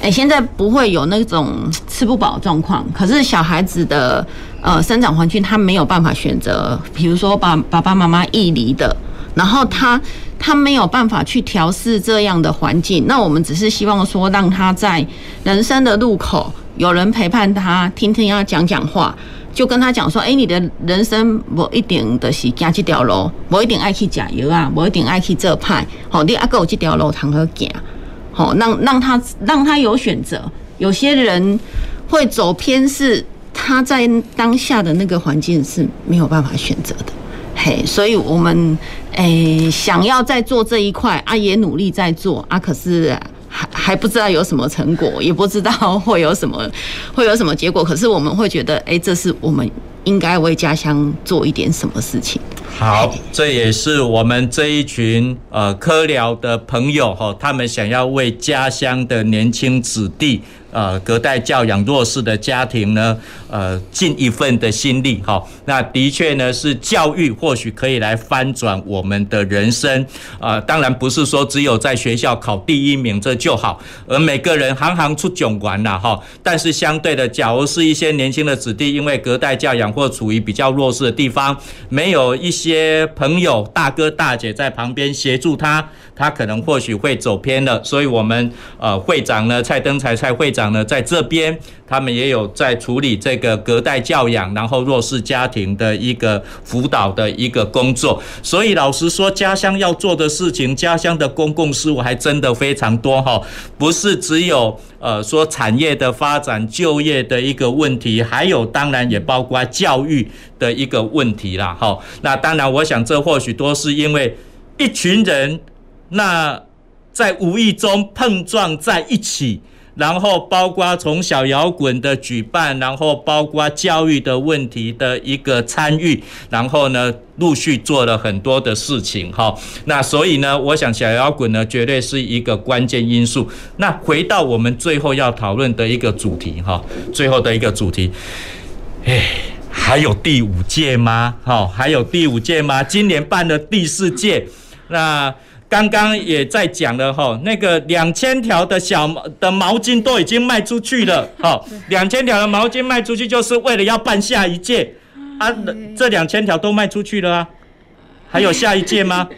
哎、欸，现在不会有那种吃不饱状况，可是小孩子的呃生长环境他没有办法选择，比如说把爸爸妈妈异离的，然后他他没有办法去调试这样的环境，那我们只是希望说让他在人生的路口有人陪伴他，听听他讲讲话，就跟他讲说，哎、你的人生不一定的是走这条路，不一定爱去加油啊，不一定爱去这派，好，你阿哥有这条路通好行。好，让让他让他有选择。有些人会走偏，是他在当下的那个环境是没有办法选择的。嘿，所以我们诶、想要在做这一块啊，也努力在做啊，可是还还不知道有什么成果，也不知道 (laughs) 会有什么会有什么结果。可是我们会觉得，哎、这是我们应该为家乡做一点什么事情。好，这也是我们这一群呃科聊的朋友哈，他们想要为家乡的年轻子弟呃隔代教养弱势的家庭呢，呃尽一份的心力哈。那的确呢是教育或许可以来翻转我们的人生啊、呃。当然不是说只有在学校考第一名这就好，而每个人行行出状元了哈。但是相对的，假如是一些年轻的子弟，因为隔代教养或处于比较弱势的地方，没有一些朋友大哥大姐在旁边协助他，他可能或许会走偏了。所以，我们呃会长呢，蔡登才蔡会长呢，在这边他们也有在处理这个隔代教养，然后弱势家庭的一个辅导的一个工作。所以，老实说，家乡要做的事情，家乡的公共事务还真的非常多哈，不是只有呃说产业的发展、就业的一个问题，还有当然也包括教育的一个问题啦哈。那当然，我想这或许都是因为一群人那。在无意中碰撞在一起，然后包括从小摇滚的举办，然后包括教育的问题的一个参与，然后呢，陆续做了很多的事情哈。那所以呢，我想小摇滚呢，绝对是一个关键因素。那回到我们最后要讨论的一个主题哈，最后的一个主题，哎，还有第五届吗？好，还有第五届吗？今年办了第四届，那。刚刚也在讲了哈，那个两千条的小的毛巾都已经卖出去了，(laughs) 好，两千条的毛巾卖出去就是为了要办下一届，啊，这两千条都卖出去了啊，还有下一届吗？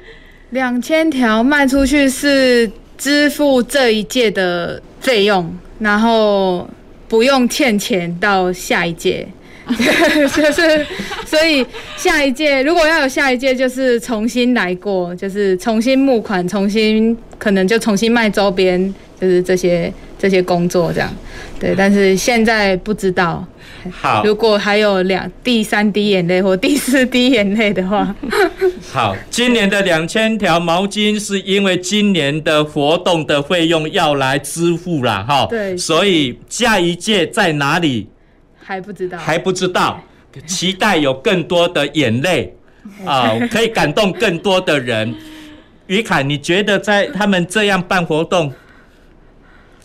(laughs) 两千条卖出去是支付这一届的费用，然后不用欠钱到下一届。(laughs) 就是，所以下一届如果要有下一届，就是重新来过，就是重新募款，重新可能就重新卖周边，就是这些这些工作这样。对，但是现在不知道。好，如果还有两第三滴眼泪或第四滴眼泪的话，(laughs) 好，今年的两千条毛巾是因为今年的活动的费用要来支付了哈。对，所以下一届在哪里？还不知道，还不知道，期待有更多的眼泪啊、呃，可以感动更多的人。于凯，你觉得在他们这样办活动，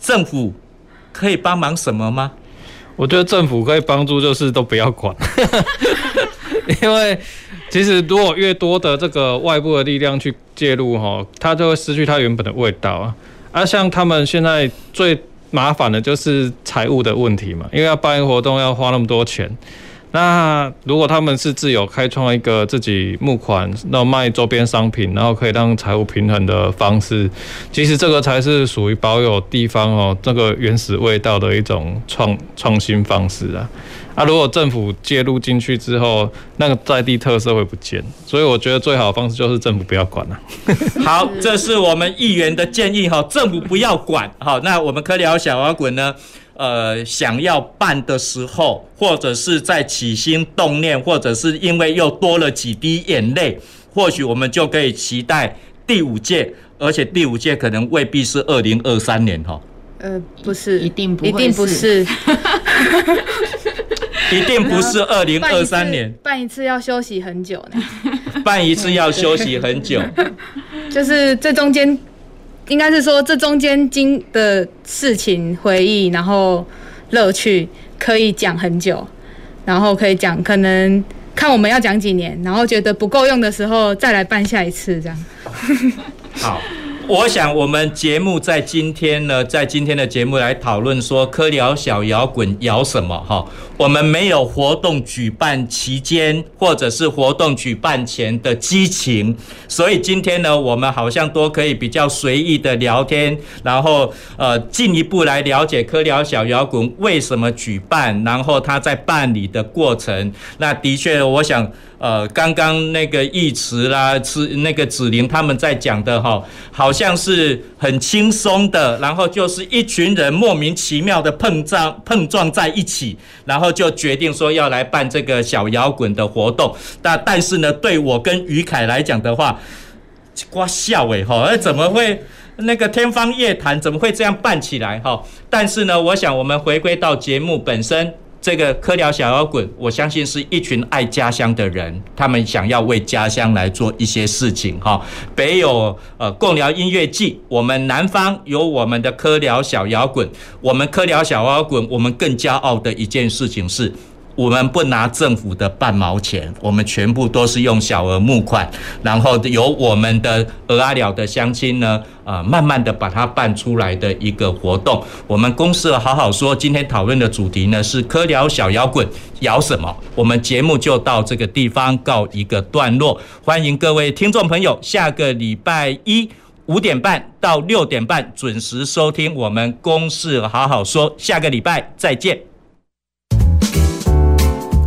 政府可以帮忙什么吗？我觉得政府可以帮助，就是都不要管，(laughs) 因为其实如果越多的这个外部的力量去介入哈，它就会失去它原本的味道啊。而像他们现在最。麻烦的就是财务的问题嘛，因为要办一个活动要花那么多钱。那如果他们是自有开创一个自己募款，那卖周边商品，然后可以让财务平衡的方式，其实这个才是属于保有地方哦这个原始味道的一种创创新方式啊。啊，如果政府介入进去之后，那个在地特色会不见，所以我觉得最好的方式就是政府不要管了。(laughs) 好，这是我们议员的建议哈，政府不要管。好，那我们科聊小摇滚呢？呃，想要办的时候，或者是在起心动念，或者是因为又多了几滴眼泪，或许我们就可以期待第五届，而且第五届可能未必是二零二三年哈。呃，不是，一定不，一定不是，(laughs) (laughs) 一定不是二零二三年。办一次要休息很久呢。(laughs) 办一次要休息很久，(laughs) 就是这中间。应该是说，这中间经的事情、回忆，然后乐趣，可以讲很久，然后可以讲，可能看我们要讲几年，然后觉得不够用的时候，再来办下一次，这样。好。我想，我们节目在今天呢，在今天的节目来讨论说，科聊小摇滚摇什么？哈，我们没有活动举办期间或者是活动举办前的激情，所以今天呢，我们好像都可以比较随意的聊天，然后呃，进一步来了解科聊小摇滚为什么举办，然后他在办理的过程。那的确，我想。呃，刚刚那个义慈啦，是那个子玲他们在讲的哈，好像是很轻松的，然后就是一群人莫名其妙的碰撞碰撞在一起，然后就决定说要来办这个小摇滚的活动。但但是呢，对我跟于凯来讲的话，瓜笑诶哈，怎么会那个天方夜谭？怎么会这样办起来哈？但是呢，我想我们回归到节目本身。这个科聊小摇滚，我相信是一群爱家乡的人，他们想要为家乡来做一些事情哈。北有呃贡寮音乐季，我们南方有我们的科聊小摇滚，我们科聊小摇滚，我们更骄傲的一件事情是。我们不拿政府的半毛钱，我们全部都是用小额募款，然后由我们的蚵仔寮的乡亲呢，啊，慢慢的把它办出来的一个活动。我们公视好好说，今天讨论的主题呢是科聊小摇滚摇什么？我们节目就到这个地方告一个段落，欢迎各位听众朋友下个礼拜一五点半到六点半准时收听我们公事好好说，下个礼拜再见。